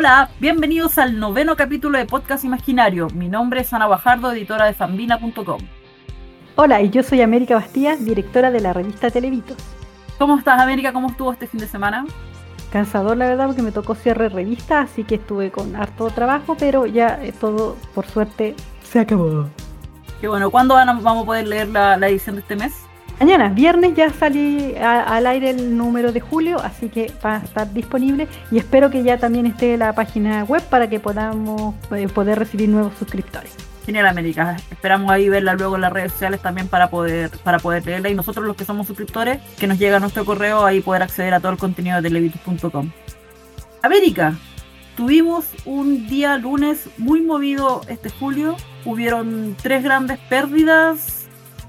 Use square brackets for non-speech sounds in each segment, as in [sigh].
Hola, bienvenidos al noveno capítulo de Podcast Imaginario. Mi nombre es Ana Bajardo, editora de Fambina.com. Hola, y yo soy América Bastía, directora de la revista Televitos. ¿Cómo estás, América? ¿Cómo estuvo este fin de semana? Cansador, la verdad, porque me tocó cierre revista, así que estuve con harto trabajo, pero ya eh, todo, por suerte, se acabó. Qué bueno, ¿cuándo vamos a poder leer la edición de este mes? Mañana, viernes, ya salí al aire el número de julio, así que va a estar disponible y espero que ya también esté la página web para que podamos eh, poder recibir nuevos suscriptores. Genial, América. Esperamos ahí verla luego en las redes sociales también para poder, para poder leerla y nosotros los que somos suscriptores, que nos llega nuestro correo, ahí poder acceder a todo el contenido de televitus.com. América, tuvimos un día lunes muy movido este julio. Hubieron tres grandes pérdidas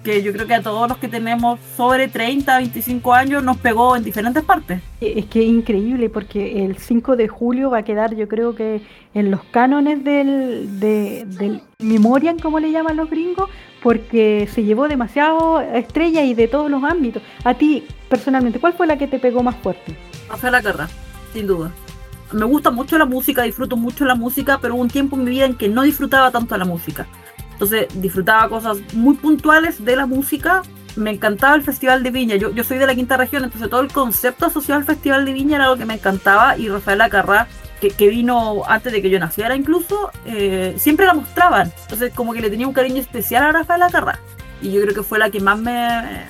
que yo creo que a todos los que tenemos sobre 30, 25 años nos pegó en diferentes partes. Es que es increíble porque el 5 de julio va a quedar yo creo que en los cánones del, del Memorial, como le llaman los gringos, porque se llevó demasiado estrella y de todos los ámbitos. A ti, personalmente, ¿cuál fue la que te pegó más fuerte? la Carra, sin duda. Me gusta mucho la música, disfruto mucho la música, pero hubo un tiempo en mi vida en que no disfrutaba tanto la música entonces disfrutaba cosas muy puntuales de la música. Me encantaba el Festival de Viña. Yo, soy de la quinta región, entonces todo el concepto asociado al Festival de Viña era algo que me encantaba. Y Rafael Acarrá, que, que vino antes de que yo naciera incluso, eh, siempre la mostraban. Entonces como que le tenía un cariño especial a Rafael Acarrá. Y yo creo que fue la que más me,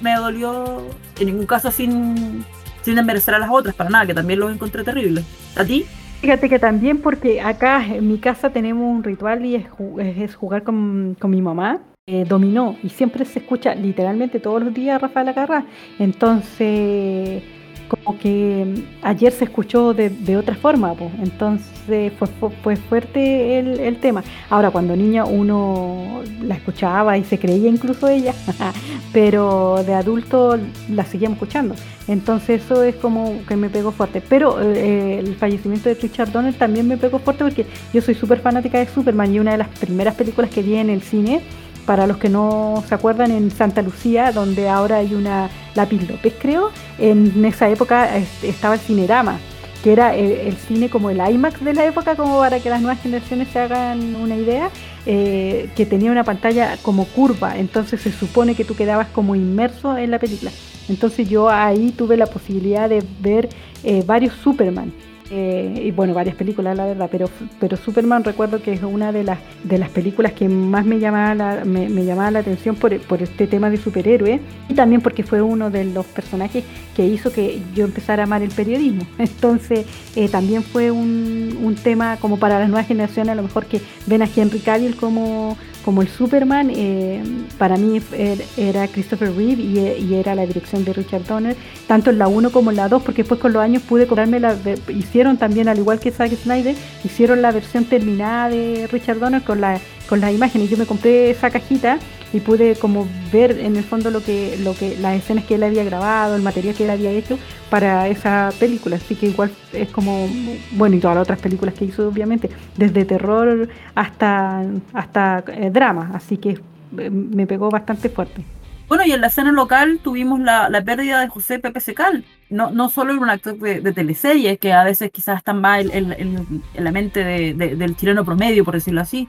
me, dolió, en ningún caso sin, sin desmerecer a las otras, para nada, que también los encontré terribles. ¿A ti? Fíjate que también porque acá en mi casa tenemos un ritual y es, jugar con, mi mamá. Eh, dominó y siempre se escucha literalmente todos los días Rafael Acarra. Entonces como que ayer se escuchó de, otra forma, pues. entonces fue, fue, fuerte el, tema. Ahora, cuando niña uno la escuchaba y se creía incluso ella, [laughs] pero de adulto la seguíamos escuchando. Entonces eso es como que me pegó fuerte. Pero eh, el fallecimiento de Richard Donner también me pegó fuerte porque yo soy súper fanática de Superman y una de las primeras películas que vi en el cine para los que no se acuerdan, en Santa Lucía, donde ahora hay una Lápiz López, creo, en esa época estaba el Cinerama, que era el, cine como el IMAX de la época, como para que las nuevas generaciones se hagan una idea, eh, que tenía una pantalla como curva, entonces se supone que tú quedabas como inmerso en la película. Entonces yo ahí tuve la posibilidad de ver eh, varios Superman. Eh, y bueno, varias películas, la verdad, pero, pero Superman recuerdo que es una de las, de las películas que más me llamaba la, me, llamaba la atención por, por, este tema de superhéroe y también porque fue uno de los personajes que hizo que yo empezara a amar el periodismo. [laughs] Entonces, eh, también fue un, un, tema como para las nuevas generaciones, a lo mejor que ven a Henry Cavill como, como el Superman, eh, para mí er, era Christopher Reeve y, era la dirección de Richard Donner, tanto en la 1 como en la 2, porque después con los años pude comprarme la. Hicieron también, al igual que Zack Snyder, hicieron la versión terminada de Richard Donner con, la, con las imágenes. Yo me compré esa cajita y pude como ver en el fondo lo que, lo que, las escenas que él había grabado, el material que él había hecho para esa película. Así que igual es como, bueno, y todas las otras películas que hizo, obviamente, desde terror hasta, hasta eh, drama. Así que eh, me pegó bastante fuerte. Bueno, y en la escena local tuvimos la, pérdida de José Pepe Secal. No, no solo era un actor de, de teleseries, que a veces quizás están más en, la mente del chileno promedio, por decirlo así,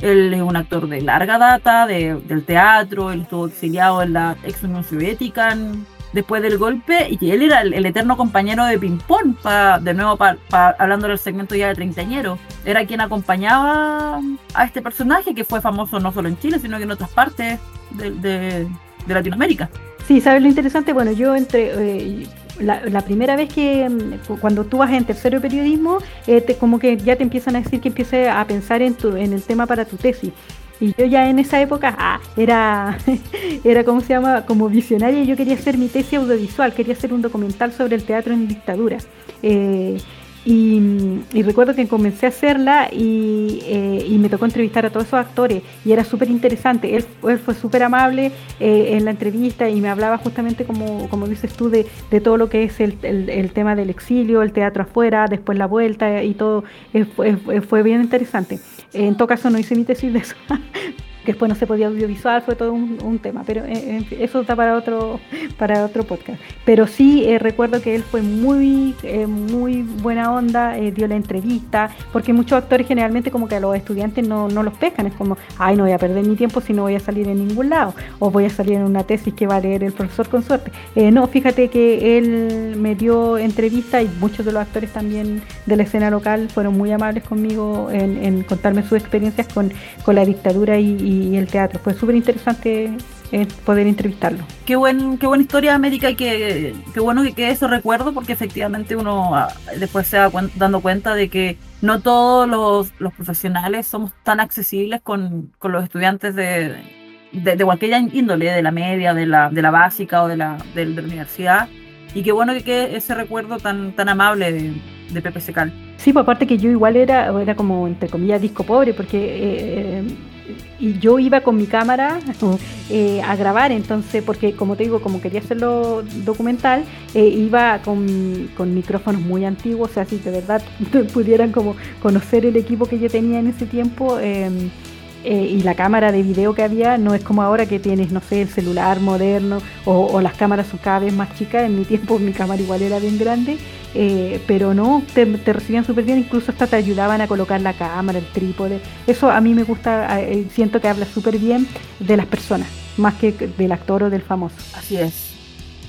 él es un actor de larga data, del teatro, él estuvo exiliado en la ex Unión Soviética después del golpe y él era el, eterno compañero de ping-pong, de nuevo hablando del segmento ya de treintañero. Era quien acompañaba a este personaje que fue famoso no solo en Chile, sino que en otras partes de, Latinoamérica. Sí, ¿sabes lo interesante? Bueno, yo entre... Eh, la, primera vez que mm, cuando tú vas en tercero de periodismo, eh, como que ya te empiezan a decir que empieces a pensar en, tu, en el tema para tu tesis. Y yo ya en esa época ah, era, [laughs] era, ¿cómo se llama? Como visionaria, yo quería hacer mi tesis audiovisual, quería hacer un documental sobre el teatro en dictadura. Eh, y, recuerdo que comencé a hacerla eh, y, me tocó entrevistar a todos esos actores y era súper interesante. Él, fue súper amable eh, en la entrevista y me hablaba justamente, como, como dices tú, de, todo lo que es el, tema del exilio, el teatro afuera, después la vuelta y todo. fue, fue bien interesante. En todo caso no hice mi tesis de eso, [laughs] que después no se podía audiovisual, fue todo un, tema, pero eh, eso está para otro, para otro podcast. Pero sí eh, recuerdo que él fue muy, eh, muy buena onda, dio la entrevista, porque muchos actores generalmente como que a los estudiantes no, no los pescan, es como, ay, no voy a perder mi tiempo si no voy a salir en ningún lado, o voy a salir en una tesis que va a leer el profesor con suerte. no, fíjate que él me dio entrevista y muchos de los actores también de la escena local fueron muy amables conmigo en, contarme sus experiencias con, con la dictadura y y el teatro. Fue súper interesante eh, poder entrevistarlo. Qué, buen, qué buena historia de América y qué, qué bueno que quede eso recuerdo porque efectivamente uno ah, después se va dando cuenta de que no todos los, los profesionales somos tan accesibles con, con los estudiantes de, de, cualquier índole, de la media, de la, de la básica o de la, de, la universidad. Y qué bueno que quede ese recuerdo tan, tan amable de, de Pepe Secal. Sí, pues aparte que yo igual era, era como, entre comillas, disco pobre, porque... Eh, eh, y yo iba con mi cámara [laughs] eh, a grabar, entonces, porque como te digo, como quería hacerlo documental, eh, iba con, con, micrófonos muy antiguos, o sea, si de verdad [laughs] pudieran como conocer el equipo que yo tenía en ese tiempo. Em, eh, y la cámara de video que había no es como ahora que tienes, no sé, el celular moderno o, las cámaras son cada vez más chicas. En mi tiempo mi cámara igual era bien grande, eh, pero no, te, recibían súper bien, incluso hasta te ayudaban a colocar la cámara, el trípode. Eso a mí me gusta, eh, siento que habla súper bien de las personas, más que del actor o del famoso. Así es.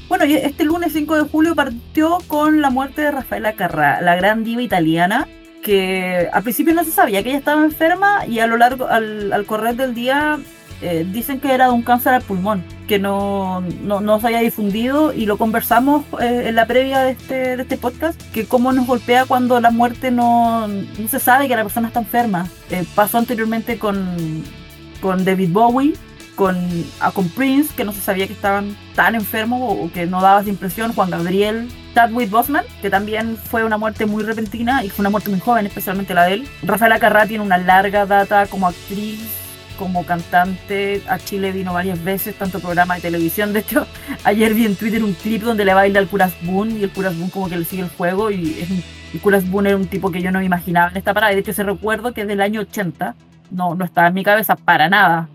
Bueno, este lunes 5 de julio partió con la muerte de Rafaela Carrà, la gran diva italiana, que al principio no se sabía que ella estaba enferma y a lo largo, al, correr del día, eh, dicen que era de un cáncer al pulmón, que no, no, se haya difundido y lo conversamos eh, en la previa de este, de este podcast, que cómo nos golpea cuando la muerte no, no se sabe que la persona está enferma. Eh, pasó anteriormente con, con David Bowie, con, con Prince, que no se sabía que estaban tan enfermos o, que no daba esa impresión, Juan Gabriel, Chadwick Bosman, que también fue una muerte muy repentina y fue una muerte muy joven, especialmente la de él. Rafaela Carrá tiene una larga data como actriz, como cantante. A Chile vino varias veces, tanto programa de televisión. De hecho, [laughs] ayer vi en Twitter un clip donde le baila al Curas Boone y el Curas Boone como que le sigue el juego y es Curas Boone era un tipo que yo no me imaginaba en esta parada. De hecho, ese recuerdo que es del año 80. No, no estaba en mi cabeza para nada.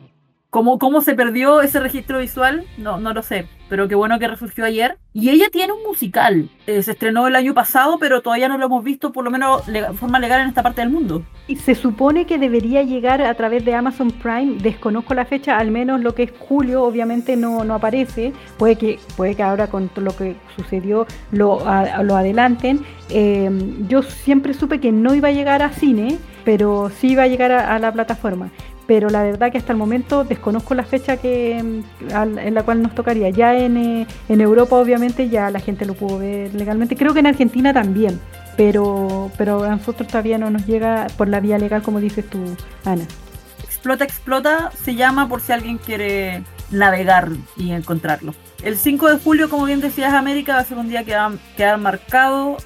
¿Cómo, ¿Cómo se perdió ese registro visual? No, no lo sé, pero qué bueno que resurgió ayer. Y ella tiene un musical. Eh, se estrenó el año pasado, pero todavía no lo hemos visto, por lo menos de forma legal en esta parte del mundo. Y se supone que debería llegar a través de Amazon Prime. Desconozco la fecha, al menos lo que es julio, obviamente no, no aparece. Puede que, puede que ahora con lo que sucedió lo, lo adelanten. Eh, yo siempre supe que no iba a llegar a cine, pero sí iba a llegar a la plataforma pero la verdad que hasta el momento desconozco la fecha que en la cual nos tocaría. Ya en, eh, en Europa obviamente ya la gente lo pudo ver legalmente, creo que en Argentina también, pero, pero a nosotros todavía no nos llega por la vía legal como dices tú, Ana. Explota, explota se llama por si alguien quiere navegar y encontrarlo. El 5 de julio, como bien decías, América va a ser un día que va a quedar marcado.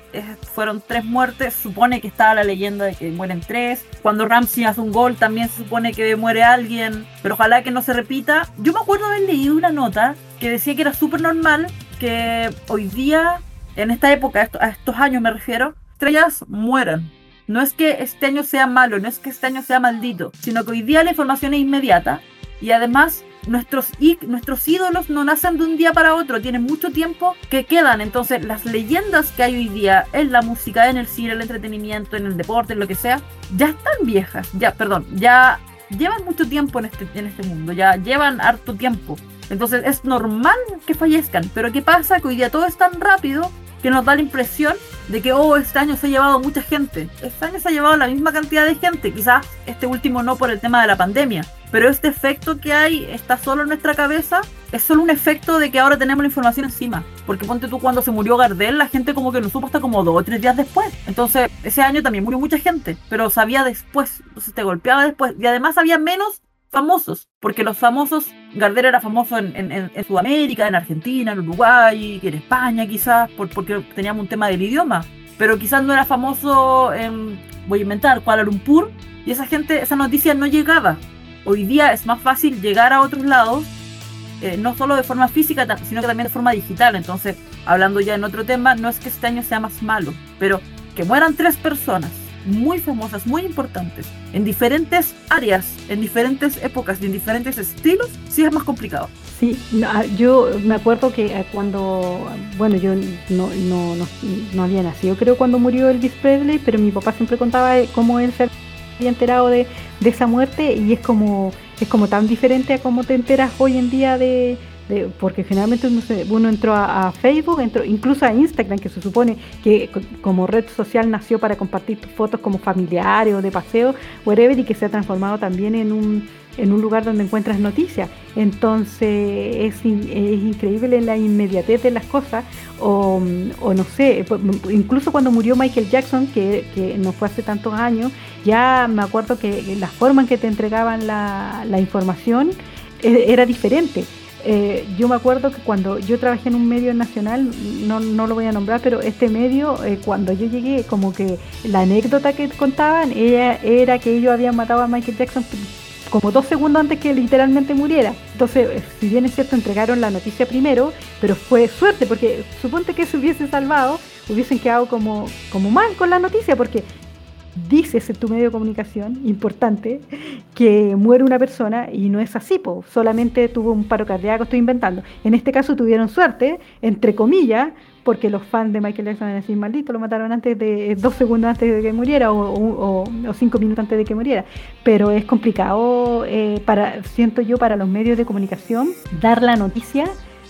fueron tres muertes. Supone que estaba la leyenda de que mueren tres. Cuando Ramsey hace un gol, también se supone que muere alguien. Pero ojalá que no se repita. Yo me acuerdo haber leído una nota que decía que era súper normal que hoy día, en esta época, a estos años me refiero, estrellas mueran. No es que este año sea malo, no es que este año sea maldito, sino que hoy día la información es inmediata y además nuestros, ídolos no nacen de un día para otro, tienen mucho tiempo que quedan. Entonces, las leyendas que hay hoy día en la música, en el cine, en el entretenimiento, en el deporte, en lo que sea, ya están viejas, ya, perdón, ya llevan mucho tiempo en este, en este mundo, ya llevan harto tiempo. Entonces es normal que fallezcan, pero ¿qué pasa? Que hoy día todo es tan rápido nos da la impresión de que, oh, este año se ha llevado mucha gente. Este año se ha llevado la misma cantidad de gente, quizás este último no por el tema de la pandemia, pero este efecto que hay está solo en nuestra cabeza, es solo un efecto de que ahora tenemos la información encima. Porque ponte tú cuando se murió Gardel, la gente como que lo supo hasta como dos o tres días después. Entonces, ese año también murió mucha gente, pero sabía después, entonces te golpeaba después. Y además había menos famosos, porque los famosos, Gardel era famoso en, en, Sudamérica, en Argentina, en Uruguay, en España quizás, por, porque teníamos un tema del idioma, pero quizás no era famoso en, voy a inventar, Kuala Lumpur, y esa gente, esa noticia no llegaba. Hoy día es más fácil llegar a otros lados, eh, no solo de forma física, sino que también de forma digital. Entonces, hablando ya en otro tema, no es que este año sea más malo, pero que mueran tres personas muy famosas, muy importantes, en diferentes áreas, en diferentes épocas y en diferentes estilos, sí es más complicado. Sí, ah, yo me acuerdo que ah, cuando, bueno, yo no, no, no, había nacido, creo, cuando murió Elvis Presley, pero mi papá siempre contaba eh, cómo él se había enterado de, de esa muerte y es como, es como tan diferente a cómo te enteras hoy en día de, porque generalmente uno, uno entró a, Facebook, entró incluso a Instagram, que se supone que como red social nació para compartir fotos como familiares o de paseo, whatever, y que se ha transformado también en un, en un lugar donde encuentras noticias. Entonces es, es increíble la inmediatez de las cosas, o, no sé, incluso cuando murió Michael Jackson, que, que, no fue hace tantos años, ya me acuerdo que la forma en que te entregaban la, la información eh, era diferente. Eh, yo me acuerdo que cuando yo trabajé en un medio nacional, no, no lo voy a nombrar, pero este medio, eh, cuando yo llegué, como que la anécdota que contaban ella, era que ellos habían matado a Michael Jackson como dos segundos antes que literalmente muriera. Entonces, eh, si bien es cierto, entregaron la noticia primero, pero fue suerte, porque suponte que se hubiese salvado, hubiesen quedado como, como mal con la noticia, porque dices en tu medio de comunicación, importante, que muere una persona y no es así, solamente tuvo un paro cardíaco, estoy inventando. En este caso tuvieron suerte, entre comillas, porque los fans de Michael Jackson van a decir, maldito, lo mataron antes de dos segundos antes de que muriera o, cinco minutos antes de que muriera. Pero es complicado, eh, para, siento yo, para los medios de comunicación dar la noticia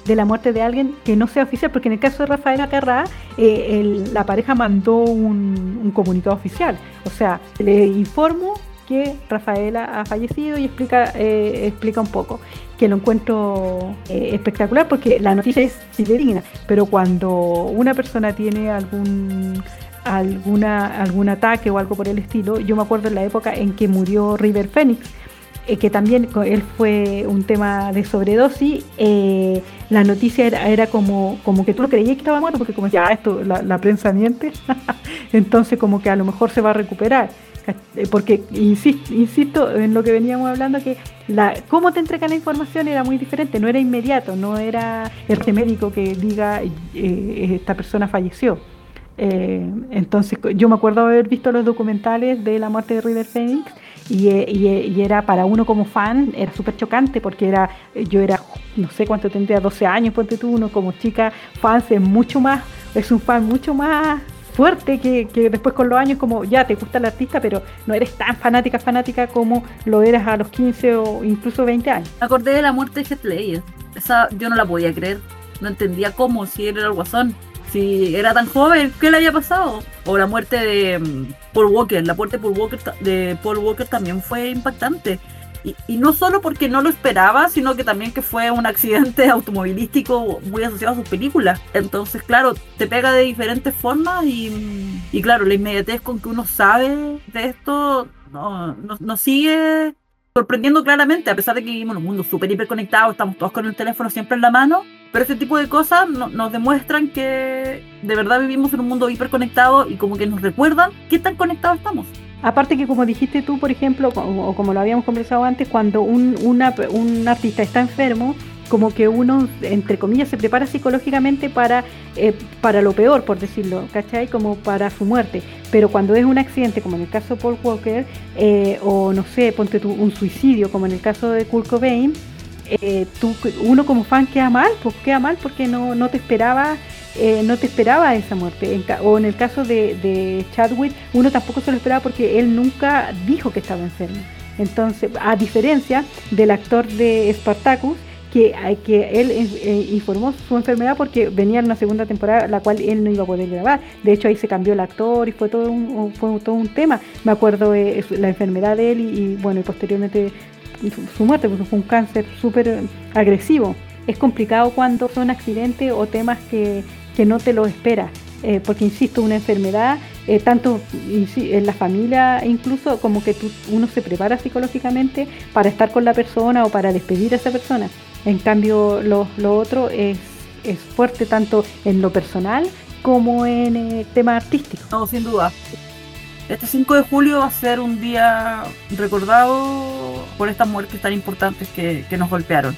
de la muerte de alguien que no sea oficial, porque en el caso de Rafael Acarrá, eh, la pareja mandó un, comunicado oficial. O sea, le informo que Rafaela ha fallecido y explica, eh, explica un poco, que lo encuentro eh, espectacular porque la noticia es fidedigna, pero cuando una persona tiene algún alguna algún ataque o algo por el estilo, yo me acuerdo en la época en que murió River Phoenix, que también él fue un tema de sobredosis, eh, la noticia era, como, como que tú lo creías que estaba muerto, porque como ya esto, la, prensa miente, [laughs] entonces como que a lo mejor se va a recuperar. Eh, porque insisto, insisto en lo que veníamos hablando, que la, cómo te entregan la información era muy diferente, no era inmediato, no era el médico que diga esta persona falleció. entonces yo me acuerdo haber visto los documentales de la muerte de River Phoenix y, era para uno como fan, era súper chocante porque era yo era, no sé cuánto tendría, 12 años, ponte tú, uno como chica, fans es mucho más, es un fan mucho más fuerte que, después con los años como ya te gusta el artista, pero no eres tan fanática, fanática como lo eras a los 15 o incluso 20 años. Acordé de la muerte de Heath Esa yo no la podía creer. No entendía cómo, si era el guasón si era tan joven, ¿qué le había pasado? O la muerte de mm, Paul Walker, la muerte de Paul Walker, de Paul Walker también fue impactante. Y, no solo porque no lo esperaba, sino que también que fue un accidente [laughs] automovilístico muy asociado a sus películas. Entonces, claro, te pega de diferentes formas y, y claro, la inmediatez con que uno sabe de esto nos no, no sigue sorprendiendo claramente, a pesar de que vivimos en un mundo súper hiperconectado, estamos todos con el teléfono siempre en la mano, pero este tipo de cosas nos demuestran que de verdad vivimos en un mundo hiperconectado y como que nos recuerdan qué tan conectados estamos. Aparte que como dijiste tú, por ejemplo, o como lo habíamos conversado antes, cuando un, un artista está enfermo, como que uno, entre comillas, se prepara psicológicamente para, eh, para lo peor, por decirlo, ¿cachai? Como para su muerte. Pero cuando es un accidente, como en el caso de Paul Walker, eh, o no sé, ponte tú un suicidio, como en el caso de Kurt Cobain, eh, tú, uno como fan queda mal, pues queda mal porque no, no te esperaba no te esperaba esa muerte. o en el caso de, Chadwick, uno tampoco se lo esperaba porque él nunca dijo que estaba enfermo. Entonces, a diferencia del actor de Spartacus, que, que él eh, informó su enfermedad porque venía en una segunda temporada la cual él no iba a poder grabar. De hecho ahí se cambió el actor y fue todo un, fue todo un tema. Me acuerdo de la enfermedad de él y, bueno, y posteriormente su, muerte, porque fue un cáncer súper agresivo. Es complicado cuando son accidentes o temas que, que no te lo esperas. Eh, porque insisto, una enfermedad, eh, tanto en la familia incluso como que uno se prepara psicológicamente para estar con la persona o para despedir a esa persona. En cambio, lo, otro es, es, fuerte tanto en lo personal como en el tema artístico. No, sin duda. Este 5 de julio va a ser un día recordado por estas muertes tan importantes que, nos golpearon.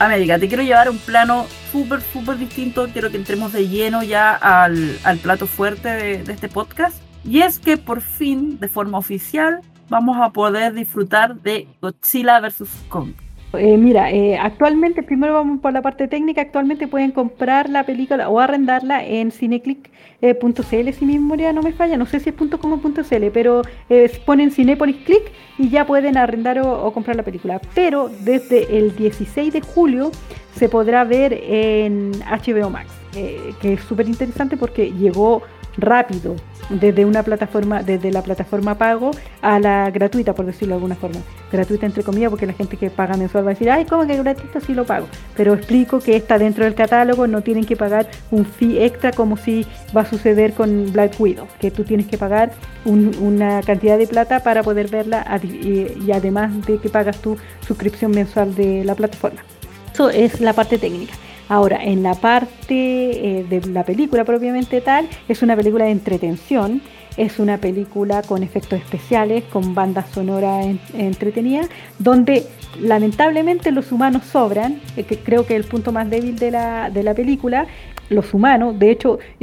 América, te quiero llevar a un plano súper, súper distinto. Quiero que entremos de lleno ya al, plato fuerte de, de, este podcast. Y es que por fin, de forma oficial, vamos a poder disfrutar de Godzilla vs. Kong. Eh, mira, eh, actualmente, primero vamos por la parte técnica, actualmente pueden comprar la película o arrendarla en cineclick.cl si mi memoria no me falla, no sé si es .com o pero eh, ponen Cinepolis Click y ya pueden arrendar o, comprar la película. Pero desde el 16 de julio se podrá ver en HBO Max, que es súper interesante porque llegó rápido desde una plataforma, desde la plataforma pago a la gratuita, por decirlo de alguna forma. Gratuita entre comillas, porque la gente que paga mensual va a decir, ay, ¿cómo que gratuito si lo pago? Pero explico que está dentro del catálogo, no tienen que pagar un fee extra como si va a suceder con Black Widow, que tú tienes que pagar una cantidad de plata para poder verla y además de que pagas tu suscripción mensual de la plataforma. Eso es la parte técnica. Ahora, en la parte eh, de la película propiamente tal, es una película de entretención, es una película con efectos especiales, con banda sonora entretenida, donde lamentablemente los humanos sobran, eh, que creo que es el punto más débil de la, de la película, los humanos. De hecho, [laughs]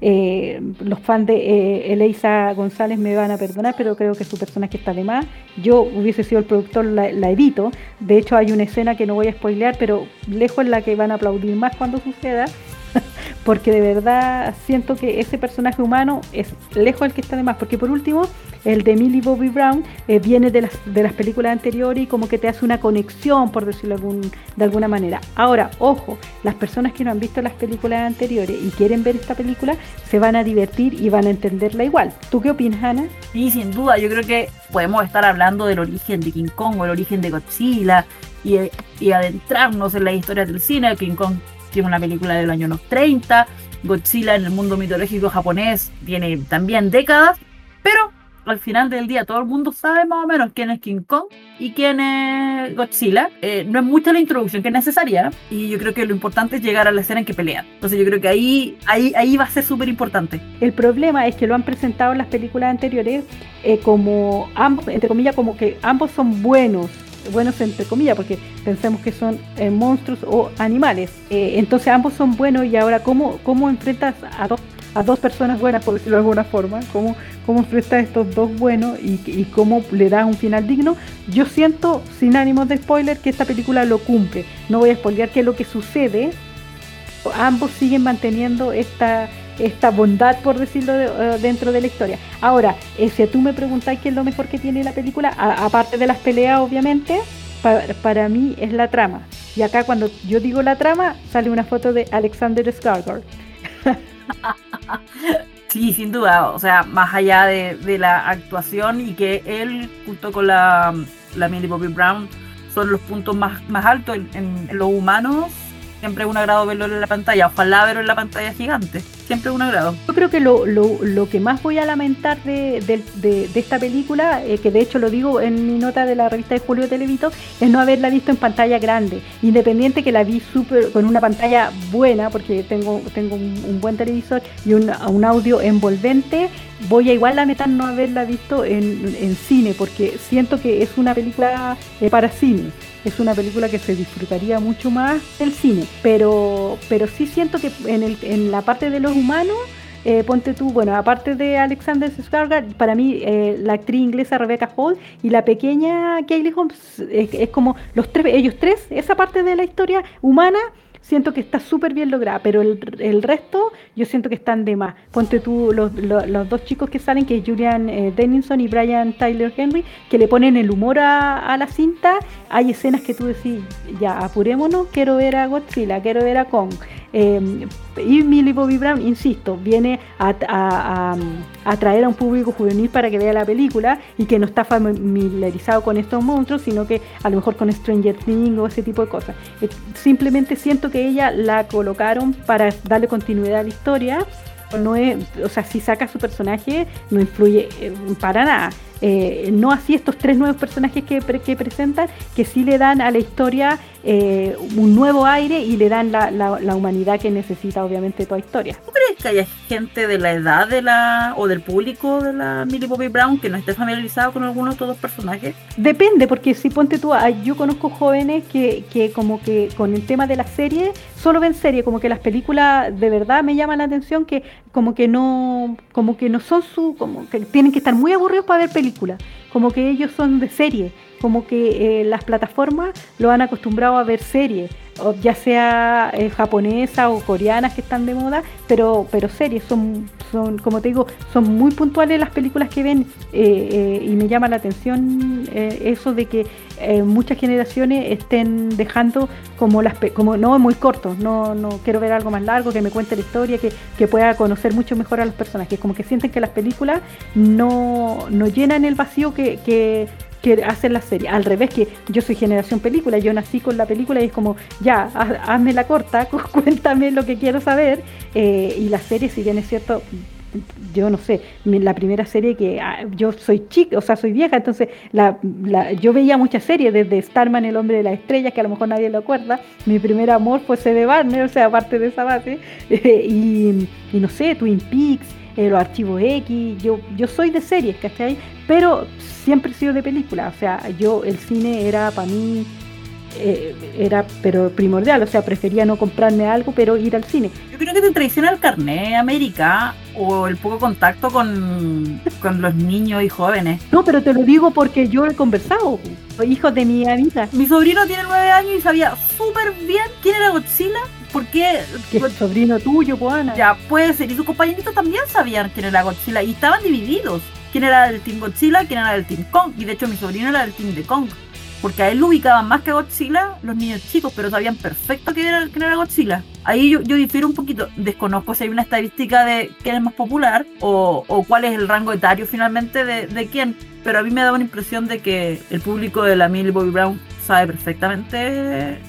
eh, los fans de eh, Eleisa González me van a perdonar, pero creo que su personaje está de más. Yo hubiese sido el productor, la, la, evito. De hecho, hay una escena que no voy a spoilear, pero lejos en la que van a aplaudir más cuando suceda. [laughs] porque de verdad siento que ese personaje humano es lejos el que está de más. Porque por último, el de Millie Bobby Brown eh, viene de las, de las películas anteriores y como que te hace una conexión, por decirlo de alguna manera. Ahora, ojo, las personas que no han visto las películas anteriores y quieren ver esta película, se van a divertir y van a entenderla igual. ¿Tú qué opinas, Ana? Sí, sin duda, yo creo que podemos estar hablando del origen de King Kong o el origen de Godzilla y, adentrarnos en la historia del cine. King Kong tiene una película del año 30, Godzilla en el mundo mitológico japonés tiene también décadas, pero al final del día todo el mundo sabe más o menos quién es King Kong y quién es Godzilla. Eh, no es mucha la introducción que es necesaria y yo creo que lo importante es llegar a la escena en que pelean. Entonces yo creo que ahí, ahí, ahí va a ser súper importante. El problema es que lo han presentado en las películas anteriores eh, como ambos, entre comillas, como que ambos son buenos buenos entre comillas, porque pensemos que son eh, monstruos o animales. entonces ambos son buenos y ahora ¿cómo, cómo enfrentas a dos a dos personas buenas, por decirlo de alguna forma, cómo, cómo enfrenta a estos dos buenos y, cómo le da un final digno. Yo siento, sin ánimos de spoiler, que esta película lo cumple. No voy a spoilear qué es lo que sucede. Ambos siguen manteniendo esta, esta bondad, por decirlo, eh, dentro de la historia. Ahora, eh, si tú me preguntáis qué es lo mejor que tiene la película, aparte de las peleas, obviamente, para mí es la trama. Y acá cuando yo digo la trama, sale una foto de Alexander Skarsgård. [laughs] [laughs] Sí, sin duda. O sea, más allá de, la actuación y que él, junto con la, la Millie Bobby Brown, son los puntos más, más altos en, en, los humanos siempre es un agrado verlo en la pantalla. Ojalá verlo en la pantalla gigante. Siempre es un agrado. Yo creo que lo, lo, lo que más voy a lamentar de, de, de, esta película, eh, que de hecho lo digo en mi nota de la revista de Julio Televito, es no haberla visto en pantalla grande. Independiente que la vi super, con una pantalla buena, porque tengo, tengo un, buen televisor y un, un, audio envolvente, voy a igual lamentar no haberla visto en, en cine, porque siento que es una película eh, para cine es una película que se disfrutaría mucho más del cine, pero, pero sí siento que en, el, en la parte de los humanos, eh, ponte tú, bueno, aparte de Alexander Skarsgård, para mí eh, la actriz inglesa Rebecca Hall y la pequeña Kaylee Holmes es como los tres, ellos tres, esa parte de la historia humana siento que está súper bien lograda, pero el, el, resto yo siento que están de más. Ponte tú los, los, dos chicos que salen, que es Julian eh, Dennison y Brian Tyler Henry, que le ponen el humor a, a, la cinta. Hay escenas que tú decís, ya apurémonos, quiero ver a Godzilla, quiero ver a Kong. Eh, y Millie Bobby Brown, insisto, viene a, a, atraer a un público juvenil para que vea la película y que no está familiarizado con estos monstruos, sino que a lo mejor con Stranger Things o ese tipo de cosas. Eh, simplemente siento que ella la colocaron para darle continuidad a la historia. No es, o sea, si saca su personaje, no influye eh, para nada. Eh, no así estos tres nuevos personajes que, que, presentan, que sí le dan a la historia un nuevo aire y le dan la, la, humanidad que necesita obviamente toda historia. ¿Tú crees crees que haya gente de la edad de la o del público de la Millie Bobby Brown que no esté familiarizado con alguno de estos dos personajes? Depende, porque si ponte tú, yo conozco jóvenes que, que como que con el tema de la serie solo ven serie, como que las películas de verdad me llaman la atención que como que no, como que no son su, como que tienen que estar muy aburridos para ver películas, como que ellos son de serie, como que eh, las plataformas lo han acostumbrado a ver series ya sea eh, japonesa o coreanas que están de moda, pero, pero series, son, son, como te digo, son muy puntuales las películas que ven eh, eh, y me llama la atención eso de que muchas generaciones estén dejando como las como no muy corto, no, no quiero ver algo más largo, que me cuente la historia, que, que pueda conocer mucho mejor a los personajes, como que sienten que las películas no, no llenan el vacío que que hacen la serie. Al revés que yo soy generación película, yo nací con la película y es como, ya, hazme la corta, [laughs] cuéntame lo que quiero saber. Eh, y la serie, si bien es cierto, yo no sé, la primera serie que ah, yo soy chica, o sea, soy vieja, entonces la, yo veía muchas series, desde Starman, El Hombre de las Estrellas, que a lo mejor nadie lo acuerda, mi primer amor fue C.D. Barner, o sea, aparte de esa base, [laughs] y, no sé, Twin Peaks, eh, los archivos X, yo, yo soy de series, ¿cachai? Pero siempre he sido de película, o sea, yo el cine era para mí eh, era pero primordial, o sea, prefería no comprarme algo, pero ir al cine. Yo creo que te traiciona el carnet América o el poco contacto con, con los niños y jóvenes. No, pero te lo digo porque yo he conversado, hijos de mi amiga. Mi sobrino tiene nueve años y sabía súper bien quién era Godzilla. Porque ¿Qué pues, sobrino tuyo, Juana? Ya puede ser. Y sus compañeritos también sabían quién era Godzilla y estaban divididos. Quién era del Team Godzilla, quién era del Team Kong. Y de hecho mi sobrino era del Team de Kong. Porque a él lo ubicaban más que a Godzilla los niños chicos, pero sabían perfecto quién era, quién era Godzilla. Ahí yo, yo, difiero un poquito. Desconozco si hay una estadística de quién es más popular o, o cuál es el rango etario finalmente de, de, quién. Pero a mí me da una impresión de que el público de la Millie Bobby Brown sabe perfectamente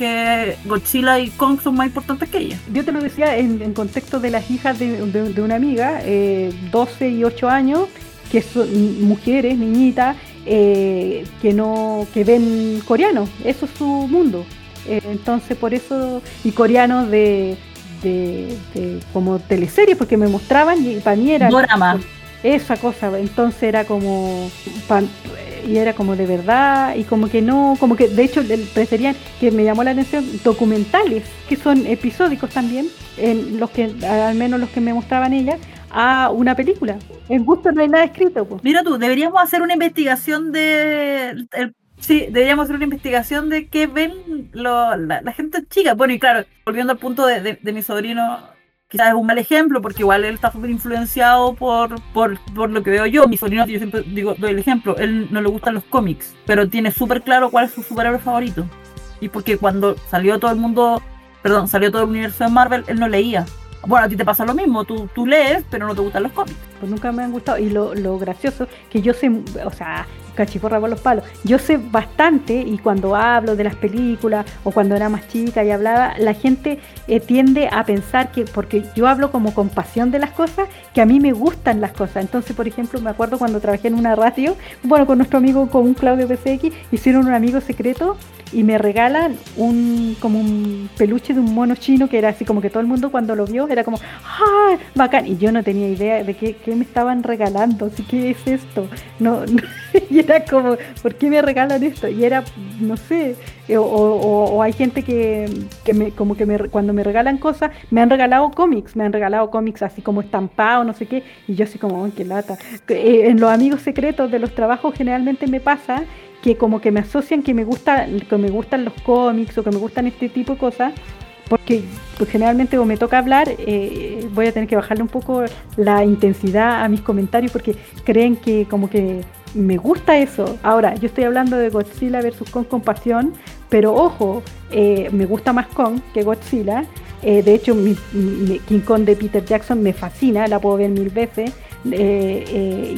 que Godzilla y Kong son más importantes que ella. Yo te lo decía en, contexto de las hijas de, de, una amiga, eh, 12 y 8 años, que son mujeres, niñitas, eh, que no que ven coreano, eso es su mundo. Eh, entonces por eso, y coreanos de, de, como teleseries, porque me mostraban y para mí era esa cosa, entonces era como y era como de verdad y como que no, como que de hecho preferían que me llamó la atención documentales que son episódicos también, en los que al menos los que me mostraban ella a una película. En gusto no hay nada escrito. Mira tú, deberíamos hacer una investigación de... sí, deberíamos hacer una investigación de qué ven la, gente chica. Bueno, y claro, volviendo al punto de, mi sobrino, quizás es un mal ejemplo, porque igual él está súper influenciado por, por, por, lo que veo yo. Mi sobrino, yo siempre digo, doy el ejemplo, él no le gustan los cómics, pero tiene súper claro cuál es su superhéroe favorito. Y porque cuando salió todo el mundo, perdón, salió todo el universo de Marvel, él no leía. Bueno, a ti te pasa lo mismo, tú, tú lees, pero no te gustan los cómics. Pues nunca me han gustado. Y lo, lo gracioso, que yo sé, o sea, cachiporra por los palos. Yo sé bastante y cuando hablo de las películas o cuando era más chica y hablaba, la gente eh, tiende a pensar que, porque yo hablo como con pasión de las cosas, que a mí me gustan las cosas. Entonces, por ejemplo, me acuerdo cuando trabajé en una radio, bueno, con nuestro amigo, con un Claudio PCX, hicieron un amigo secreto y me regalan un como un peluche de un mono chino que era así como que todo el mundo cuando lo vio era como ¡ah! bacán y yo no tenía idea de qué, me estaban regalando así que es esto no, [laughs] y era como ¿por qué me regalan esto? y era no sé eh, o, o, hay gente que, que, me como que me, cuando me regalan cosas me han regalado cómics me han regalado cómics así como estampados no sé qué y yo así como ¡ay, qué lata! Eh, en los amigos secretos de los trabajos generalmente me pasa que como que me asocian que me gusta que me gustan los cómics o que me gustan este tipo de cosas porque pues, generalmente cuando me toca hablar eh, voy a tener que bajarle un poco la intensidad a mis comentarios porque creen que como que me gusta eso. Ahora, yo estoy hablando de Godzilla versus Kong con pasión, pero ojo, eh, me gusta más Kong que Godzilla. Eh, de hecho, mi, King Kong de Peter Jackson me fascina, la puedo ver mil veces. Eh,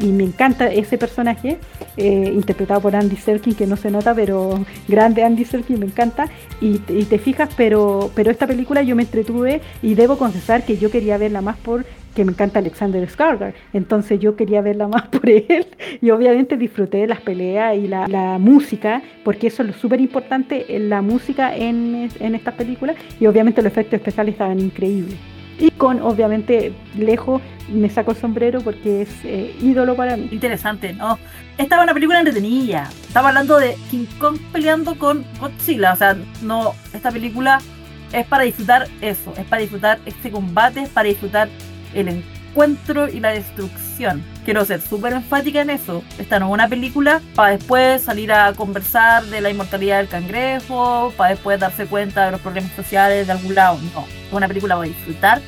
y, me encanta ese personaje, interpretado por Andy Serkin, que no se nota, pero grande Andy Serkin, me encanta. Y, te fijas, pero, pero esta película yo me entretuve y debo confesar que yo quería verla más por que me encanta Alexander Skarsgård, entonces yo quería verla [laughs] más por él y obviamente disfruté de las peleas y la, la música, porque eso es lo súper importante, la música en, en estas películas y obviamente los efectos especiales estaban increíbles. Y con, obviamente, lejos me saco el sombrero porque es eh, ídolo para mí. Interesante, ¿no? Esta es una película entretenida. Estaba hablando de King Kong peleando con Godzilla. O sea, no, esta película es para disfrutar eso, es para disfrutar este combate, es para disfrutar el encuentro y la destrucción. Quiero ser súper enfática en eso. Esta no es una película para después salir a conversar de la inmortalidad del cangrejo, para después darse cuenta de los problemas sociales de algún lado. No, es una película para disfrutar.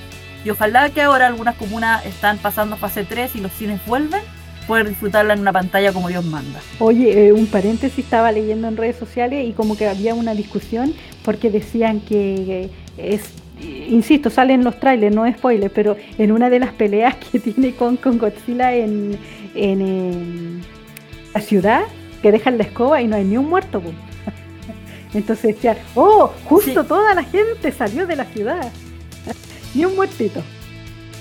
Y ojalá que ahora algunas comunas están pasando fase 3 y los cines vuelven, poder disfrutarla en una pantalla como Dios manda. Oye, eh, un paréntesis, estaba leyendo en redes sociales y como que había una discusión porque decían que es insisto, salen los trailers, no es spoiler, pero en una de las peleas [laughs] que tiene con, con Godzilla en, en, la ciudad, que dejan la escoba y no hay ni un muerto. [laughs] Entonces decían, oh, justo toda la gente salió de la ciudad. [laughs] ni un muertito.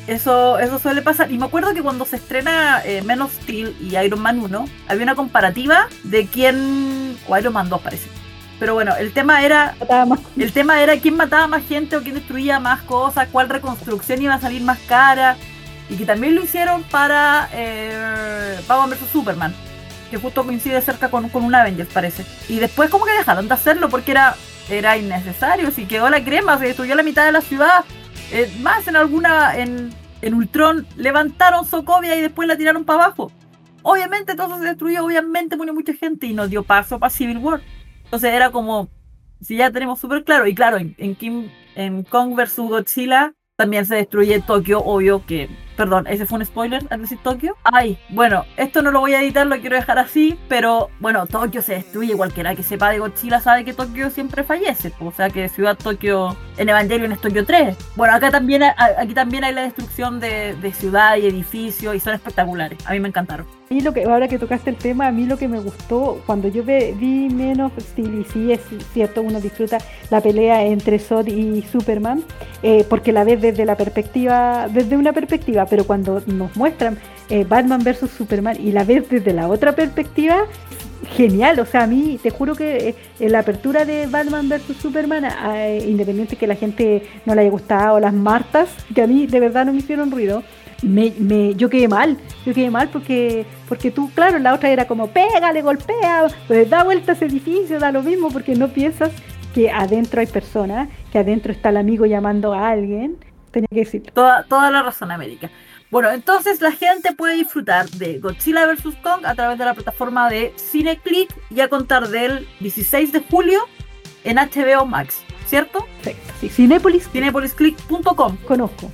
Eso, eso suele pasar. Y me acuerdo que cuando se estrena eh, Men of Steel y Iron Man 1, había una comparativa de quién. O Iron Man 2 parece pero bueno, el tema era. El tema era quién mataba más gente o quién destruía más cosas, cuál reconstrucción iba a salir más cara. Y que también lo hicieron para eh, Batman vs Superman. Que justo coincide cerca con, con un Avengers, parece. Y después como que dejaron de hacerlo porque era, era innecesario. Si quedó la crema, se destruyó la mitad de la ciudad. Eh, más en alguna. En, en Ultron levantaron Sokovia y después la tiraron para abajo. Obviamente todo se destruyó, obviamente murió mucha gente y nos dio paso para Civil War. Entonces era como, si ya tenemos súper claro, y claro, en, en, en Kong vs Godzilla también se destruye Tokio, obvio que Perdón, ese fue un spoiler al decir Tokio. Ay, bueno, esto no lo voy a editar, lo quiero dejar así, pero bueno, Tokio se destruye. Cualquiera que sepa de Godzilla sabe que Tokio siempre fallece. O sea que Ciudad Tokio en Evangelion es Tokio 3. Bueno, acá también, aquí también hay la destrucción de, de ciudad y edificios y son espectaculares. A mí me encantaron. Y lo que, ahora que tocaste el tema, a mí lo que me gustó cuando yo vi menos sí es cierto, uno disfruta la pelea entre Zod y Superman, eh, porque la ves desde la perspectiva, desde una perspectiva pero cuando nos muestran eh, Batman versus Superman y la ves desde la otra perspectiva, genial. O sea, a mí te juro que eh, la apertura de Batman versus Superman, eh, independiente que la gente no le haya gustado, las martas, que a mí de verdad no me hicieron ruido. Me, yo quedé mal, yo quedé mal porque, porque tú, claro, la otra era como, pégale, golpea, pues da vuelta ese edificio, da lo mismo, porque no piensas que adentro hay personas, que adentro está el amigo llamando a alguien, tenía que decir. Toda, toda la razón, América. Bueno, entonces la gente puede disfrutar de Godzilla vs. Kong a través de la plataforma de CineClick y a contar del 16 de julio en HBO Max, ¿cierto? Perfecto. Sí, Cinepolis. Cinepolisclick.com. Conozco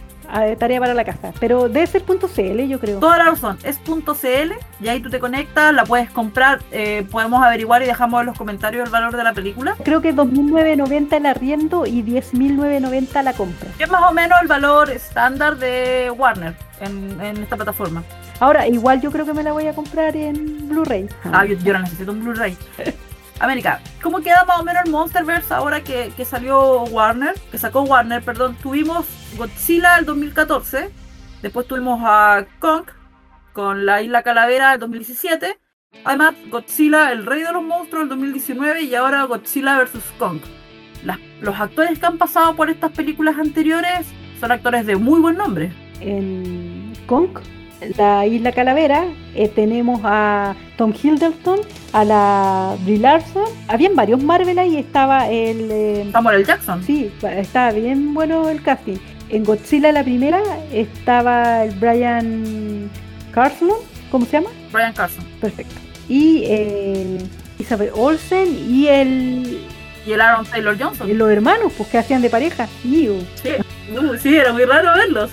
tarea para la casa. Pero debe ser .cl, yo creo. Toda la razón, es .cl y ahí tú te conectas, la puedes comprar, eh, podemos averiguar y dejamos en los comentarios el valor de la película. Creo que 2.990 el arriendo y 10.990 la compra. Que es más o menos el valor estándar de Warner en, esta plataforma. Ahora, igual yo creo que me la voy a comprar en Blu-ray. Ah, yo, yo la necesito en Blu-ray. [laughs] América, ¿cómo queda más o menos el Monsterverse ahora que, que, salió Warner? Que sacó Warner, perdón. Tuvimos Godzilla el 2014, después tuvimos a Kong con la Isla Calavera el 2017, además Godzilla, el Rey de los Monstruos el 2019 y ahora Godzilla vs. Kong. los actores que han pasado por estas películas anteriores son actores de muy buen nombre. En Kong la Isla Calavera eh, tenemos a Tom Hiddleston, a la Brie Larson. Habían varios Marvel ahí, estaba el... Eh, Samuel Jackson. Sí, estaba bien bueno el casting. En Godzilla la primera estaba el Brian Carson, ¿cómo se llama? Brian Carson. Perfecto. Y eh, Isabel Olsen y el... Y el Aaron Taylor Johnson. Y los hermanos, pues que hacían de pareja. Sí, sí, era muy raro verlos.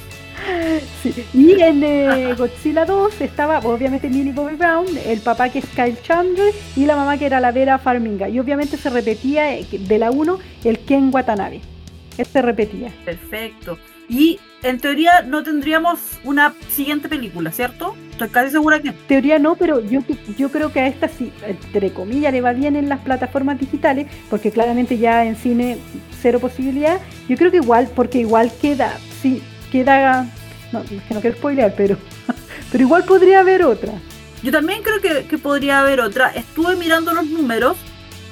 Y en eh, Godzilla 2 estaba obviamente Millie Bobby Brown, el papá que es Kyle Chandler y la mamá que era la Vera Farminga. Y obviamente se repetía eh, de la 1 el Ken Watanabe. Este repetía. Perfecto. Y en teoría no tendríamos una siguiente película, ¿cierto? Estoy casi segura que. En teoría no, pero yo, yo creo que a esta sí, entre comillas, le va bien en las plataformas digitales, porque claramente ya en cine cero posibilidad. Yo creo que igual, porque igual queda, sí, queda, no, es que no quiero spoilear, pero, [laughs] pero igual podría haber otra. Yo también creo que, podría haber otra. Estuve mirando los números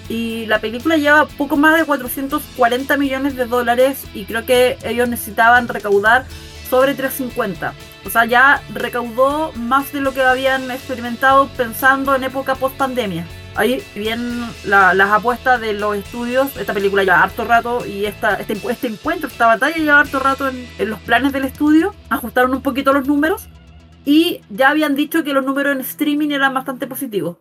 y la película lleva poco más de 440 millones de dólares y creo que ellos necesitaban recaudar sobre 350. O sea, ya recaudó más de lo que habían experimentado pensando en época post pandemia. Ahí bien las apuestas de los estudios, esta película lleva harto rato y esta, este, este encuentro, esta batalla lleva harto rato en, en los planes del estudio, ajustaron un poquito los números y ya habían dicho que los números en streaming eran bastante positivos.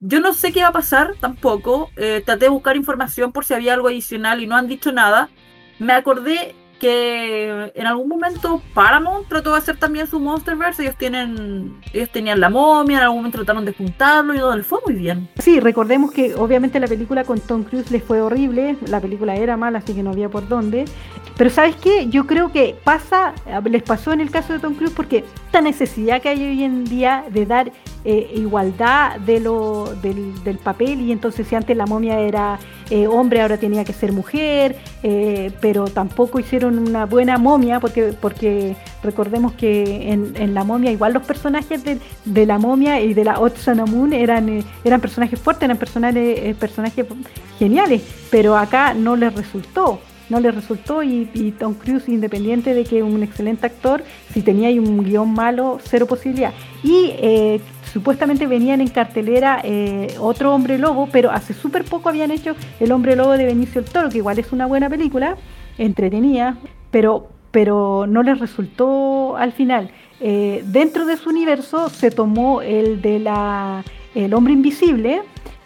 Yo no sé qué va a pasar tampoco. Eh, traté de buscar información por si había algo adicional y no han dicho nada. Me acordé que en algún momento Paramount trató de hacer también su Monsterverse. Ellos tienen, ellos tenían la momia, en algún momento trataron de juntarlo y no les fue muy bien. Sí, recordemos que obviamente la película con Tom Cruise les fue horrible. La película era mala, así que no había por dónde. Pero ¿sabes qué? Yo creo que pasa, les pasó en el caso de Tom Cruise porque esta necesidad que hay hoy en día de dar eh, igualdad de lo, del, papel y entonces si antes la momia era eh, hombre, ahora tenía que ser mujer, eh, pero tampoco hicieron una buena momia porque, porque recordemos que en, la momia igual los personajes de, la momia y de la Otsanamun eran, eran personajes fuertes, eran personajes, personajes geniales, pero acá no les resultó no le resultó y, Tom Cruise, independiente de que un excelente actor, si tenía un guion malo, cero posibilidad. Y supuestamente venían en cartelera eh, otro hombre lobo, pero hace súper poco habían hecho El hombre lobo de Benicio el Toro, que igual es una buena película, entretenida, pero, pero no les resultó al final. Eh, dentro de su universo se tomó el de la El hombre invisible,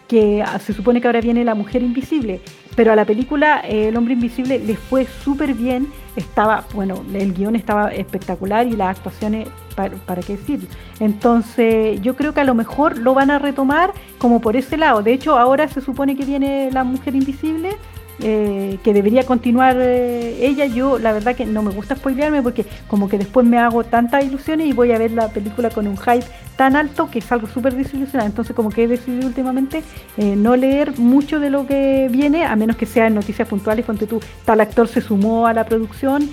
que se supone que ahora viene la mujer invisible. Pero a la película eh, El hombre invisible le fue súper bien. Estaba, bueno, el guion estaba espectacular y las actuaciones, para, qué decir. Entonces, yo creo que a lo mejor lo van a retomar como por ese lado. De hecho, ahora se supone que viene la mujer invisible eh, que debería continuar eh, ella. Yo la verdad que no me gusta spoilearme porque como que después me hago tantas ilusiones y voy a ver la película con un hype tan alto que es algo súper desilusionante. Entonces como que he decidido últimamente eh, no leer mucho de lo que viene, a menos que sea en noticias puntuales, cuando tú, tal actor se sumó a la producción,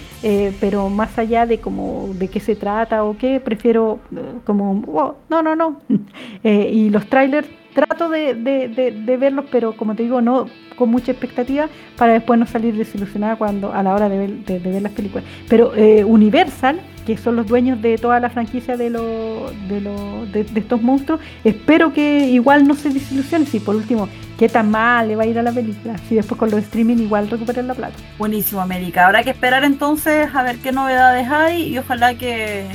pero más allá de como de qué se trata o qué, prefiero como, oh, no, no, no. [laughs] y los trailers trato de, verlos, pero como te digo, no con mucha expectativa para después no salir desilusionada cuando a la hora de ver, ver las películas. Pero eh, Universal, que son los dueños de toda la franquicia de, lo, de, de, estos monstruos, espero que igual no se desilusionen. Si por último, qué tan mal le va a ir a la película. Si después con los streaming igual recuperan la plata. Buenísimo, América. Habrá que esperar entonces a ver qué novedades hay y ojalá que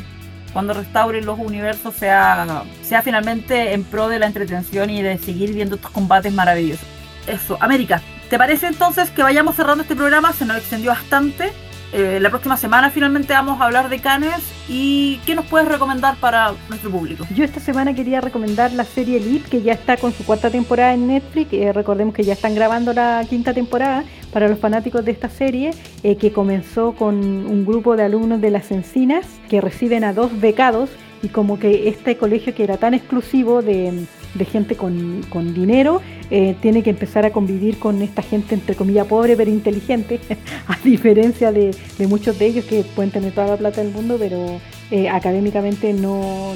cuando restauren los universos sea, sea finalmente en pro de la entretención y de seguir viendo estos combates maravillosos. Eso, América, ¿te parece entonces que vayamos cerrando este programa? Se nos extendió bastante. Eh, la próxima semana finalmente vamos a hablar de Canes y ¿qué nos puedes recomendar para nuestro público? Yo esta semana quería recomendar la serie Elite que ya está con su cuarta temporada en Netflix. Eh, recordemos que ya están grabando la quinta temporada para los fanáticos de esta serie eh, que comenzó con un grupo de alumnos de las Encinas que reciben a dos becados y como que este colegio que era tan exclusivo de de gente con, con dinero, eh, tiene que empezar a convivir con esta gente, entre comillas, pobre pero inteligente, [laughs] a diferencia de, de, muchos de ellos que pueden tener toda la plata del mundo, pero eh, académicamente no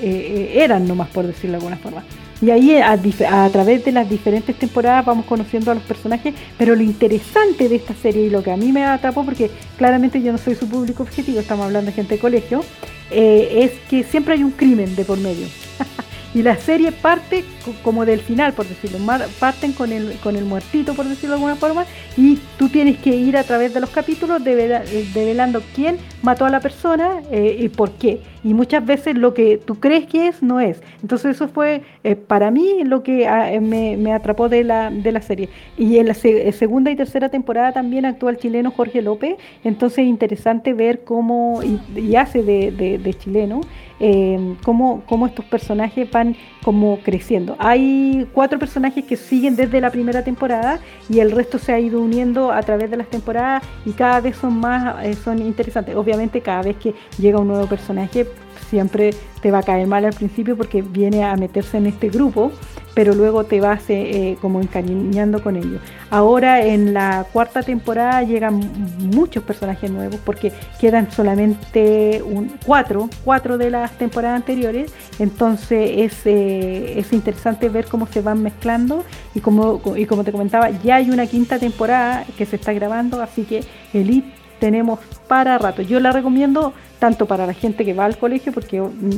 eh, eran nomás, por decirlo de alguna forma. Y ahí a, través de las diferentes temporadas vamos conociendo a los personajes, pero lo interesante de esta serie y lo que a mí me atrapó, porque claramente yo no soy su público objetivo, estamos hablando de gente de colegio, es que siempre hay un crimen de por medio. [laughs] Y la serie parte como del final, por decirlo, parten con el, con el muertito, por decirlo de alguna forma, y tú tienes que ir a través de los capítulos eh, develando quién mató a la persona eh, y por qué. Y muchas veces lo que tú crees que es, no es. Entonces eso fue eh, para mí lo que ah, me, atrapó de la, de la serie. Y en la segunda y tercera temporada también actúa el chileno Jorge López, entonces es interesante ver cómo, y, hace de, de chileno, eh, cómo, cómo, estos personajes van como creciendo. Hay cuatro personajes que siguen desde la primera temporada y el resto se ha ido uniendo a través de las temporadas y cada vez son más eh, son interesantes. Obviamente cada vez que llega un nuevo personaje siempre te va a caer mal al principio porque viene a meterse en este grupo, pero luego te vas eh, como encariñando con ellos. Ahora en la cuarta temporada llegan muchos personajes nuevos porque quedan solamente cuatro, cuatro de las temporadas anteriores, entonces es, es interesante ver cómo se van mezclando y como, y como te comentaba, ya hay una quinta temporada que se está grabando, así que Elite tenemos para rato. Yo la recomiendo tanto para la gente que va al colegio, porque mm,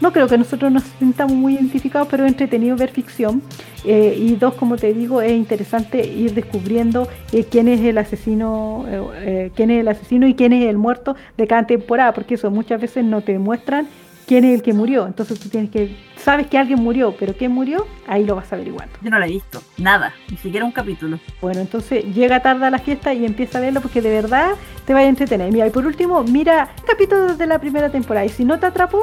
no creo que nosotros nos sintamos muy identificados, pero es entretenido ver ficción. Eh, y dos, como te digo, es interesante ir descubriendo eh, quién es el asesino, eh, quién es el asesino y quién es el muerto de cada temporada, porque eso muchas veces no te muestran quién es el que murió. Entonces tú tienes que, sabes que alguien murió, pero quién murió, ahí lo vas averiguando. Yo no la he visto, nada, ni siquiera un capítulo. Bueno, entonces llega tarde a la fiesta y empieza a verlo porque de verdad te va a entretener. Mira, y por último, mira capítulos de la primera temporada y si no te atrapó,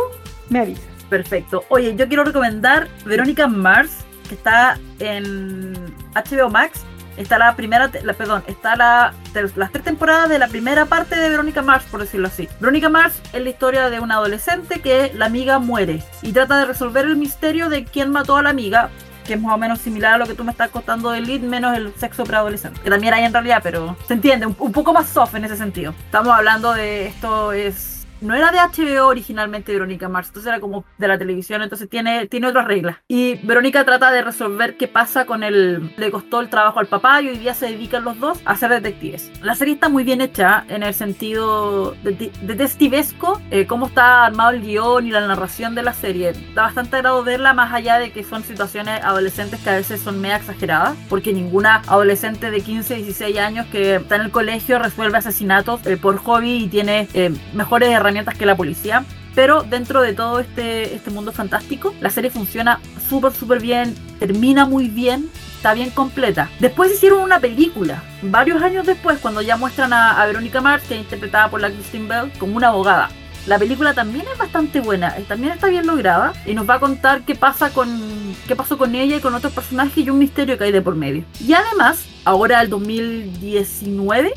me avisas. Perfecto. Oye, yo quiero recomendar Verónica Mars, que está en HBO Max está la primera, la, perdón, está la, las tres temporadas de la primera parte de Verónica Mars, por decirlo así. Verónica Mars es la historia de una adolescente que la amiga muere y trata de resolver el misterio de quién mató a la amiga, que es más o menos similar a lo que tú me estás contando del lead, menos el sexo preadolescente. Que también hay en realidad, pero se entiende, un poco más soft en ese sentido. Estamos hablando de esto es no era de HBO originalmente Verónica Mars, entonces era como de la televisión, entonces tiene, tiene otras reglas. Y Verónica trata de resolver qué pasa con él. Le costó el trabajo al papá y hoy día se dedican los dos a ser detectives. La serie está muy bien hecha en el sentido de, detectivesco, eh, cómo está armado el guion y la narración de la serie. Da bastante agrado verla, más allá de que son situaciones adolescentes que a veces son media exageradas, porque ninguna adolescente de 15, 16 años que está en el colegio resuelve asesinatos eh, por hobby y tiene eh, mejores herramientas que la policía. Pero dentro de todo este, este mundo fantástico, la serie funciona súper, súper bien, termina muy bien, está bien completa. Después hicieron una película, varios años después, cuando ya muestran a, Verónica Mars, que es interpretada por la Christine Bell, como una abogada. La película también es bastante buena, también está bien lograda y nos va a contar qué pasa con qué pasó con ella y con otros personajes y un misterio que hay de por medio. Y además, ahora el 2019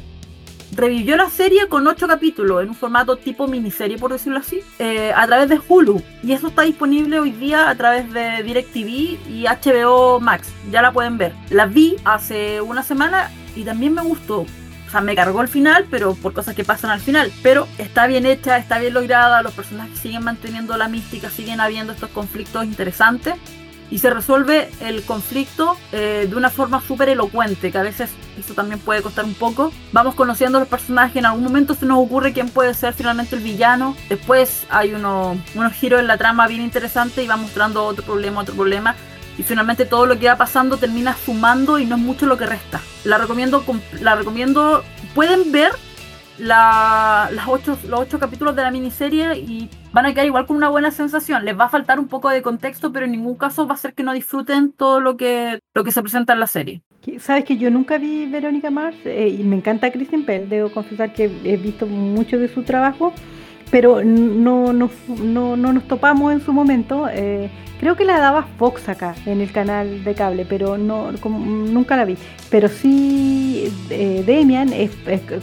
revivió la serie con ocho capítulos en un formato tipo miniserie, por decirlo así, eh, a través de Hulu. Y eso está disponible hoy día a través de DirecTV y HBO Max. Ya la pueden ver. La vi hace una semana y también me gustó. O sea, me cargó el final, pero por cosas que pasan al final. Pero está bien hecha, está bien lograda, los personajes siguen manteniendo la mística, siguen habiendo estos conflictos interesantes y se resuelve el conflicto eh, de una forma súper elocuente, que a veces eso también puede costar un poco. Vamos conociendo a los personajes, en algún momento se nos ocurre quién puede ser finalmente el villano, después hay uno, unos giros en la trama bien interesantes y va mostrando otro problema, otro problema. Y finalmente todo lo que va pasando termina sumando y no es mucho lo que resta. La recomiendo, la recomiendo, pueden ver las ocho, los ocho capítulos de la miniserie y van a quedar igual con una buena sensación. Les va a faltar un poco de contexto, pero en ningún caso va a ser que no disfruten todo lo que, lo que se presenta en la serie. Sabes que yo nunca vi Verónica Mars eh, y me encanta Kristen Bell. Debo confesar que he visto mucho de su trabajo, pero no, no, no, no nos topamos en su momento. Eh, Creo que la daba Fox acá en el canal de cable, pero no nunca la vi. Pero sí, eh, Demian es,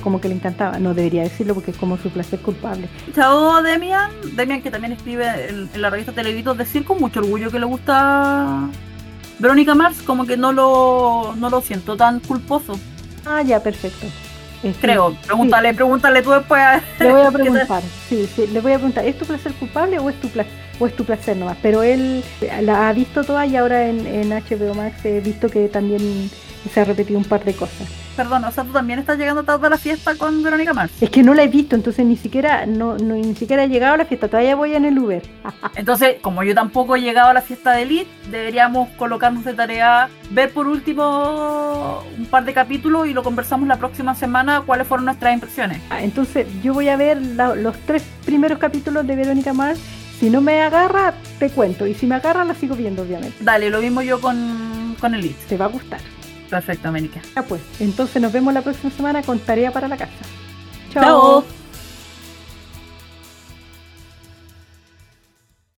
como que le encantaba. No debería decirlo porque es como su placer culpable. Chao, Demian. Demian, que también escribe en, la revista Televitos, decir con mucho orgullo que le gusta Verónica Mars, como que no lo, no lo siento tan culposo. Ah, ya, perfecto. Este, Creo, pregúntale, pregúntale tú después. [laughs] Le voy a preguntar, sí, sí, le voy a preguntar, ¿es tu placer culpable o es tu placer? o es tu placer nomás. Pero él la ha visto toda y ahora en, en HBO Max he visto que también se ha repetido un par de cosas. Perdón, o sea, tú también estás llegando tarde a la fiesta con Verónica Mars. Es que no la he visto, entonces ni siquiera, no, no, ni siquiera he llegado a la fiesta, todavía voy en el Uber. [laughs] entonces, como yo tampoco he llegado a la fiesta de Elite, deberíamos colocarnos de tarea, ver por último un par de capítulos y lo conversamos la próxima semana, cuáles fueron nuestras impresiones. Ah, entonces, yo voy a ver los tres primeros capítulos de Verónica Mars si no me agarra, te cuento. Y si me agarra, la sigo viendo, obviamente. Dale, lo mismo yo con, con Elite. Te va a gustar. Perfecto, América. Ya pues, entonces nos vemos la próxima semana con tarea para la casa. Chao.